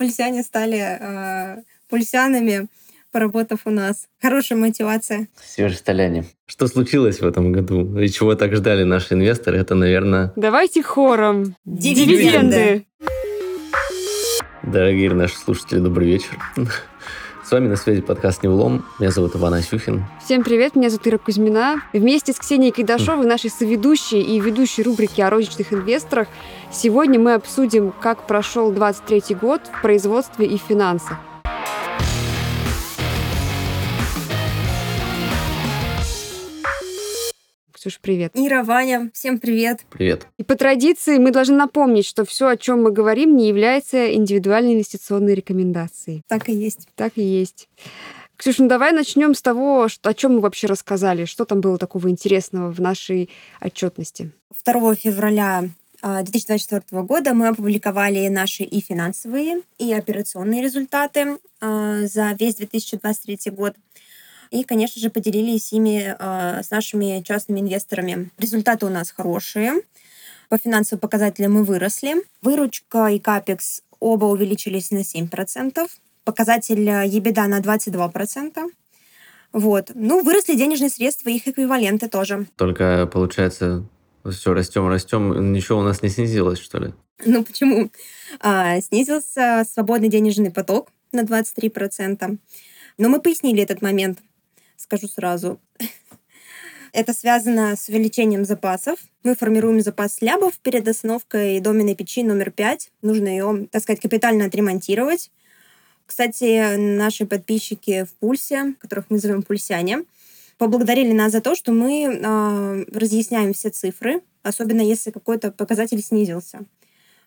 пульсяне стали э, пульсянами, поработав у нас. Хорошая мотивация. Северсталяне. Что случилось в этом году и чего так ждали наши инвесторы? Это, наверное... Давайте хором. Дивиденды. Дорогие наши слушатели, добрый вечер. С вами на связи подкаст «Невлом». Меня зовут Иван Асюхин. Всем привет, меня зовут Ира Кузьмина. Вместе с Ксенией Кайдашовой, нашей соведущей и ведущей рубрики о розничных инвесторах, сегодня мы обсудим, как прошел 23 год в производстве и финансах. Ксюш, привет. Ира, Ваня, всем привет. Привет. И по традиции мы должны напомнить, что все, о чем мы говорим, не является индивидуальной инвестиционной рекомендацией. Так и есть. Так и есть. Ксюша, ну давай начнем с того, что, о чем мы вообще рассказали, что там было такого интересного в нашей отчетности. 2 февраля 2024 а, года мы опубликовали наши и финансовые, и операционные результаты а, за весь 2023 год и, конечно же, поделились ими э, с нашими частными инвесторами. Результаты у нас хорошие. По финансовым показателям мы выросли. Выручка и капекс оба увеличились на 7%. Показатель EBITDA на 22%. Вот. Ну, выросли денежные средства, их эквиваленты тоже. Только, получается, все растем, растем, ничего у нас не снизилось, что ли? Ну, почему? А, снизился свободный денежный поток на 23%. Но мы пояснили этот момент скажу сразу. Это связано с увеличением запасов. Мы формируем запас лябов перед остановкой доменной печи номер 5. Нужно ее, так сказать, капитально отремонтировать. Кстати, наши подписчики в Пульсе, которых мы зовем пульсяне, поблагодарили нас за то, что мы э, разъясняем все цифры, особенно если какой-то показатель снизился.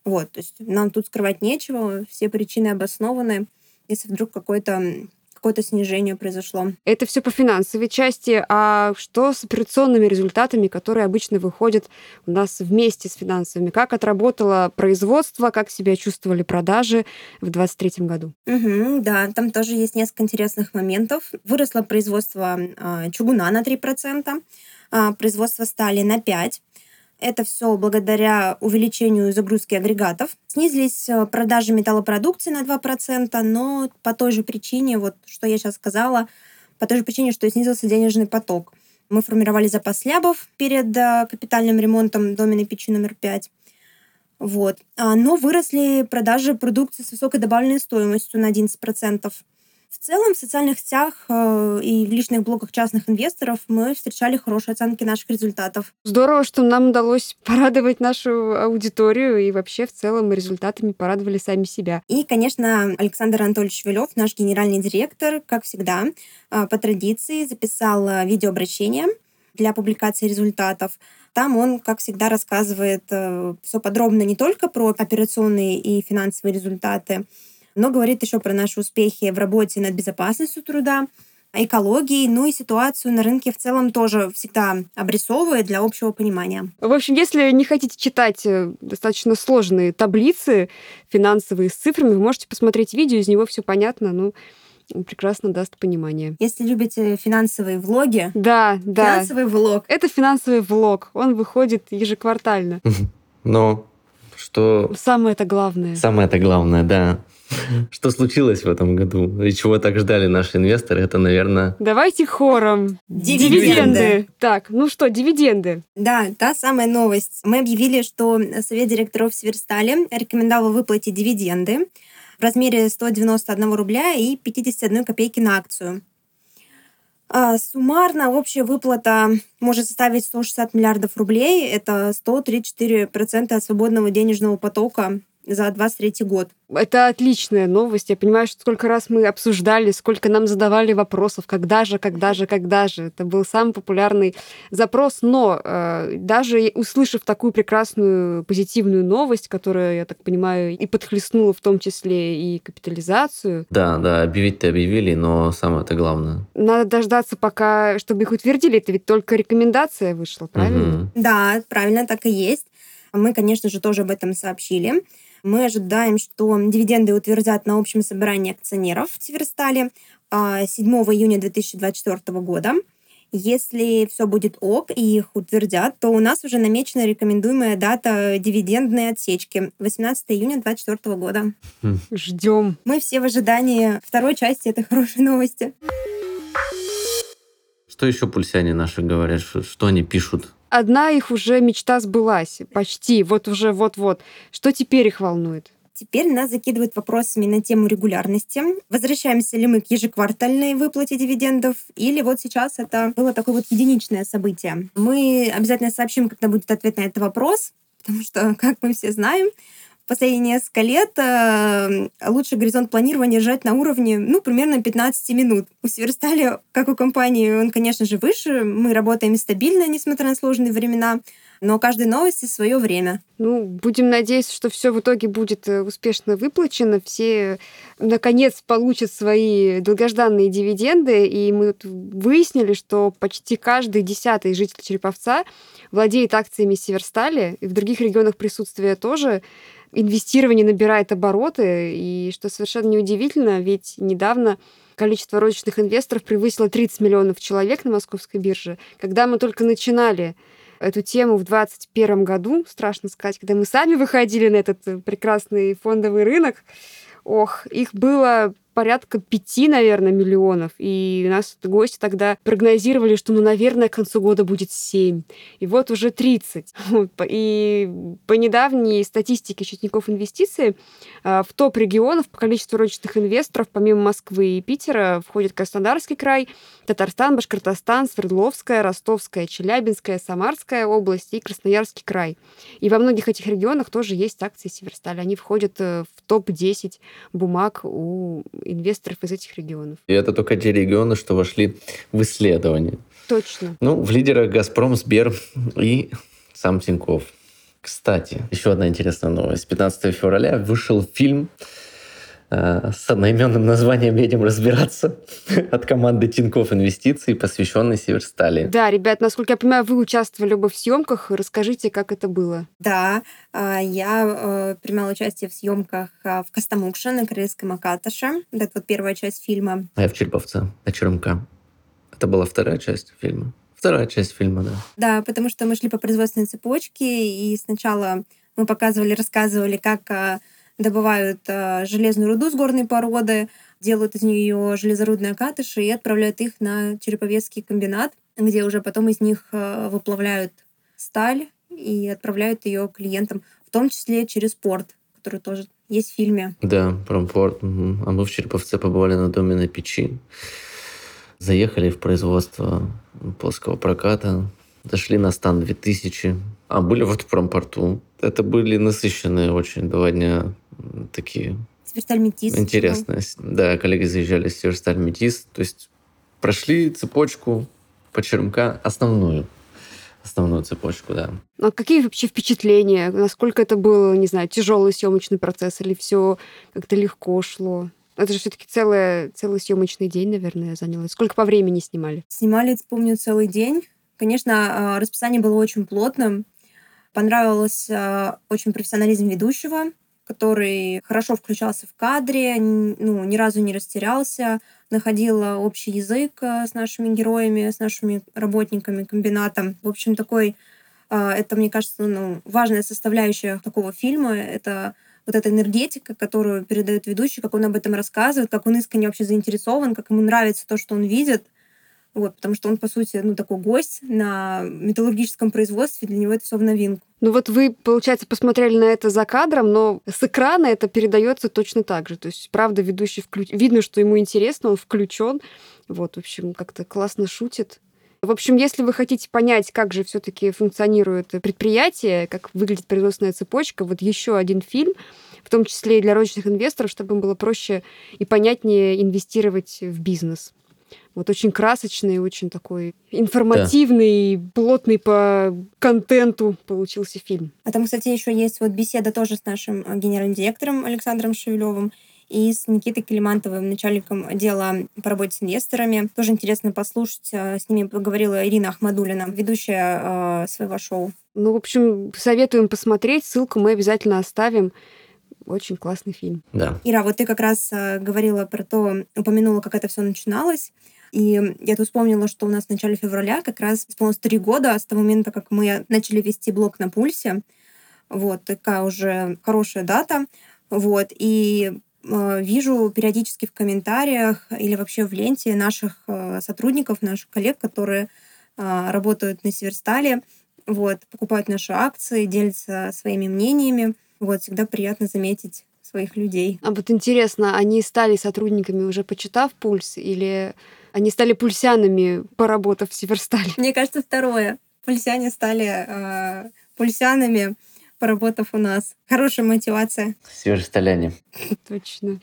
Вот, то есть нам тут скрывать нечего, все причины обоснованы. Если вдруг какой-то какое-то снижение произошло. Это все по финансовой части. А что с операционными результатами, которые обычно выходят у нас вместе с финансовыми? Как отработало производство, как себя чувствовали продажи в 2023 году? Угу, да, там тоже есть несколько интересных моментов. Выросло производство э, чугуна на 3%, э, а, производство стали на 5%. Это все благодаря увеличению загрузки агрегатов. Снизились э, продажи металлопродукции на 2%, но по той же причине, вот что я сейчас сказала, по той же причине, что снизился денежный поток. Мы формировали запас лябов перед э, капитальным ремонтом доменной печи номер 5. Вот. А, но выросли продажи продукции с высокой добавленной стоимостью на 11%. В целом в социальных сетях э, и в личных блогах частных инвесторов мы встречали хорошие оценки наших результатов. Здорово, что нам удалось порадовать нашу аудиторию и вообще в целом результатами порадовали сами себя. И, конечно, Александр Анатольевич Вилев, наш генеральный директор, как всегда, э, по традиции записал э, видеообращение для публикации результатов. Там он, как всегда, рассказывает все подробно не только про операционные и финансовые результаты, но говорит еще про наши успехи в работе над безопасностью труда, экологией, ну и ситуацию на рынке в целом тоже всегда обрисовывает для общего понимания. В общем, если не хотите читать э, достаточно сложные таблицы финансовые с цифрами, вы можете посмотреть видео, из него все понятно, ну, прекрасно даст понимание. Если любите финансовые влоги, да, да. финансовый влог. Это финансовый влог, он выходит ежеквартально. Но что... Самое это главное. Самое это главное, да. Что случилось в этом году и чего так ждали наши инвесторы, это, наверное... Давайте хором. Дивиденды. дивиденды. Так, ну что, дивиденды. Да, та самая новость. Мы объявили, что Совет директоров Северстали рекомендовал выплатить дивиденды в размере 191 рубля и 51 копейки на акцию. А суммарно общая выплата может составить 160 миллиардов рублей. Это 134% от свободного денежного потока за 23 год. Это отличная новость. Я понимаю, что сколько раз мы обсуждали, сколько нам задавали вопросов, когда же, когда же, когда же. Это был самый популярный запрос. Но э, даже услышав такую прекрасную позитивную новость, которая, я так понимаю, и подхлестнула в том числе и капитализацию. Да, да, объявить-то объявили, но самое это главное. Надо дождаться, пока, чтобы их утвердили. Это ведь только рекомендация вышла, правильно? Угу. Да, правильно, так и есть. Мы, конечно же, тоже об этом сообщили. Мы ожидаем, что дивиденды утвердят на общем собрании акционеров в Северстале 7 а, июня 2024 года. Если все будет ок и их утвердят, то у нас уже намечена рекомендуемая дата дивидендной отсечки 18 июня 2024 года. Ждем. Мы все в ожидании второй части этой хорошей новости. Что еще пульсяне наши говорят? Что они пишут? Одна их уже мечта сбылась. Почти. Вот уже вот-вот. Что теперь их волнует? Теперь нас закидывают вопросами на тему регулярности. Возвращаемся ли мы к ежеквартальной выплате дивидендов, или вот сейчас это было такое вот единичное событие. Мы обязательно сообщим, когда будет ответ на этот вопрос, потому что, как мы все знаем, последние несколько лет э, лучший горизонт планирования держать на уровне, ну, примерно 15 минут. У Северстали, как у компании, он, конечно же, выше. Мы работаем стабильно, несмотря на сложные времена но каждой новости свое время. Ну, будем надеяться, что все в итоге будет э, успешно выплачено, все наконец получат свои долгожданные дивиденды, и мы выяснили, что почти каждый десятый житель Череповца владеет акциями Северстали, и в других регионах присутствия тоже инвестирование набирает обороты, и что совершенно неудивительно, ведь недавно количество розничных инвесторов превысило 30 миллионов человек на московской бирже. Когда мы только начинали эту тему в 2021 году, страшно сказать, когда мы сами выходили на этот э, прекрасный фондовый рынок, ох, их было порядка пяти, наверное, миллионов. И у нас гости тогда прогнозировали, что, ну, наверное, к концу года будет семь. И вот уже 30. И по недавней статистике счетников инвестиций а, в топ регионов по количеству розничных инвесторов, помимо Москвы и Питера, входит Краснодарский край, Татарстан, Башкортостан, Свердловская, Ростовская, Челябинская, Самарская область и Красноярский край. И во многих этих регионах тоже есть акции Северстали. Они входят э, в топ-10 бумаг у инвесторов из этих регионов. И это только те регионы, что вошли в исследование. Точно. Ну, в лидерах «Газпром», «Сбер» и сам Тиньков. Кстати, еще одна интересная новость. 15 февраля вышел фильм с одноименным названием «Едем разбираться» от команды Тинькофф Инвестиций, посвященный Северстали. Да, ребят, насколько я понимаю, вы участвовали оба в съемках. Расскажите, как это было. Да, а, я э, принимала участие в съемках а, в Костомукше на Корейском Акаташе. Это вот первая часть фильма. А я в Череповце, на Черемка. Это была вторая часть фильма. Вторая часть фильма, да. Да, потому что мы шли по производственной цепочке, и сначала мы показывали, рассказывали, как а, добывают э, железную руду с горной породы, делают из нее железорудные катыши и отправляют их на Череповецкий комбинат, где уже потом из них э, выплавляют сталь и отправляют ее клиентам, в том числе через порт, который тоже есть в фильме. Да, промпорт. А мы в Череповце побывали на доме на печи. Заехали в производство плоского проката, зашли на стан 2000, а были вот в промпорту. Это были насыщенные очень два дня такие Северсталь Метис. Интересно. Да, коллеги заезжали с Северсталь Метис. То есть прошли цепочку по черемка основную. Основную цепочку, да. А какие вообще впечатления? Насколько это был, не знаю, тяжелый съемочный процесс или все как-то легко шло? Это же все-таки целый, целый съемочный день, наверное, заняло. Сколько по времени снимали? Снимали, помню, целый день. Конечно, а, расписание было очень плотным. Понравилось а, очень профессионализм ведущего который хорошо включался в кадре, ну, ни разу не растерялся, находил общий язык э, с нашими героями, с нашими работниками комбината. В общем, такой, э, это, мне кажется, ну, важная составляющая такого фильма. Это вот эта энергетика, которую передает ведущий, как он об этом рассказывает, как он искренне вообще заинтересован, как ему нравится то, что он видит. Вот, потому что он, по сути, ну, такой гость на металлургическом производстве, для него это все в новинку. Ну вот вы, получается, посмотрели на это за кадром, но с экрана это передается точно так же. То есть, правда, ведущий включ... видно, что ему интересно, он включен. Вот, в общем, как-то классно шутит. В общем, если вы хотите понять, как же все-таки функционирует предприятие, как выглядит производственная цепочка, вот еще один фильм, в том числе и для розничных инвесторов, чтобы им было проще и понятнее инвестировать в бизнес. Вот очень красочный, очень такой информативный, да. плотный по контенту получился фильм. А там, кстати, еще есть вот беседа тоже с нашим э, генеральным директором Александром Шевелевым и с Никитой Келимантовым, начальником отдела по работе с инвесторами. Тоже интересно послушать. Э, с ними поговорила Ирина Ахмадулина, ведущая э, своего шоу. Ну, в общем, советуем посмотреть. Ссылку мы обязательно оставим. Очень классный фильм. Да. Ира, вот ты как раз говорила про то, упомянула, как это все начиналось. И я тут вспомнила, что у нас в начале февраля как раз исполнилось три года с того момента, как мы начали вести блог на пульсе. Вот, такая уже хорошая дата. Вот, и э, вижу периодически в комментариях или вообще в ленте наших э, сотрудников, наших коллег, которые э, работают на Северстале, вот, покупают наши акции, делятся своими мнениями. Вот, всегда приятно заметить своих людей. А вот интересно, они стали сотрудниками уже почитав пульс или они стали пульсянами, поработав в Северстале? Мне кажется, второе. Пульсяне стали э, пульсянами, поработав у нас. Хорошая мотивация. Северсталяне. Точно.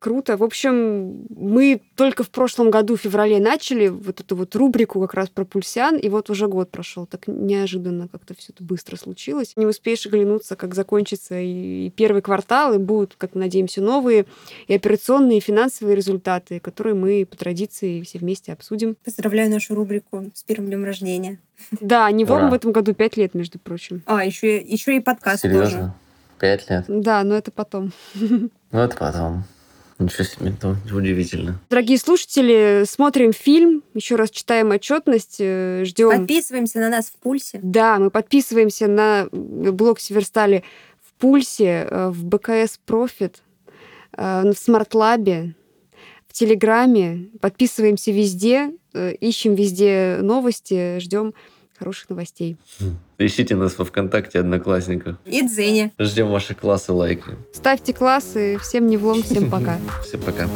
Круто. В общем, мы только в прошлом году, в феврале, начали вот эту вот рубрику как раз про пульсян, и вот уже год прошел. Так неожиданно как-то все это быстро случилось. Не успеешь оглянуться, как закончится и первый квартал, и будут, как мы надеемся, новые и операционные, и финансовые результаты, которые мы по традиции все вместе обсудим. Поздравляю нашу рубрику с первым днем рождения. Да, не в этом году пять лет, между прочим. А, еще, еще и подкаст Серьезно? тоже. Пять лет? Да, но это потом. Ну, это потом. Ничего себе, это удивительно. Дорогие слушатели, смотрим фильм, еще раз читаем отчетность, э, ждем. Подписываемся на нас в пульсе. Да, мы подписываемся на блог Северстали в пульсе, э, в БКС Профит, э, в Смартлабе, в Телеграме. Подписываемся везде, ищем везде новости, ждем хороших новостей. Ищите нас во ВКонтакте, Одноклассниках. И Дзене. Ждем ваши классы, лайки. Ставьте классы. Всем не влом, всем пока. Всем пока.